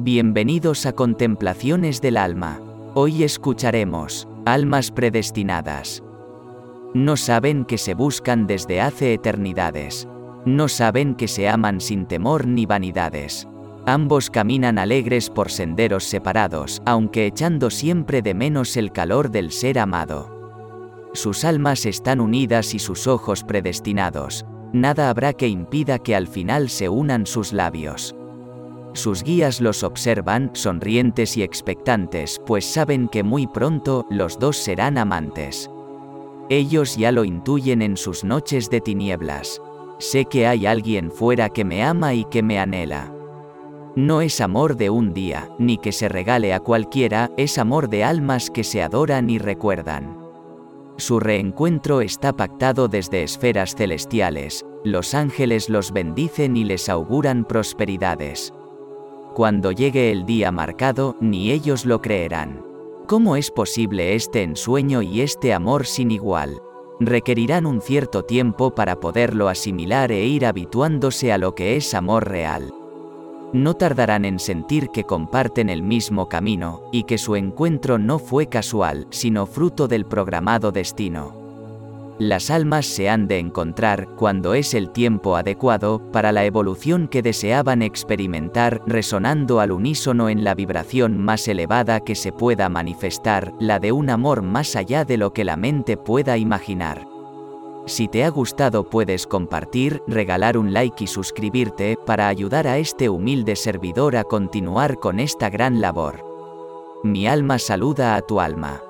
Bienvenidos a Contemplaciones del Alma. Hoy escucharemos, Almas predestinadas. No saben que se buscan desde hace eternidades. No saben que se aman sin temor ni vanidades. Ambos caminan alegres por senderos separados, aunque echando siempre de menos el calor del ser amado. Sus almas están unidas y sus ojos predestinados. Nada habrá que impida que al final se unan sus labios. Sus guías los observan, sonrientes y expectantes, pues saben que muy pronto los dos serán amantes. Ellos ya lo intuyen en sus noches de tinieblas. Sé que hay alguien fuera que me ama y que me anhela. No es amor de un día, ni que se regale a cualquiera, es amor de almas que se adoran y recuerdan. Su reencuentro está pactado desde esferas celestiales, los ángeles los bendicen y les auguran prosperidades. Cuando llegue el día marcado, ni ellos lo creerán. ¿Cómo es posible este ensueño y este amor sin igual? Requerirán un cierto tiempo para poderlo asimilar e ir habituándose a lo que es amor real. No tardarán en sentir que comparten el mismo camino, y que su encuentro no fue casual, sino fruto del programado destino. Las almas se han de encontrar, cuando es el tiempo adecuado, para la evolución que deseaban experimentar, resonando al unísono en la vibración más elevada que se pueda manifestar, la de un amor más allá de lo que la mente pueda imaginar. Si te ha gustado puedes compartir, regalar un like y suscribirte, para ayudar a este humilde servidor a continuar con esta gran labor. Mi alma saluda a tu alma.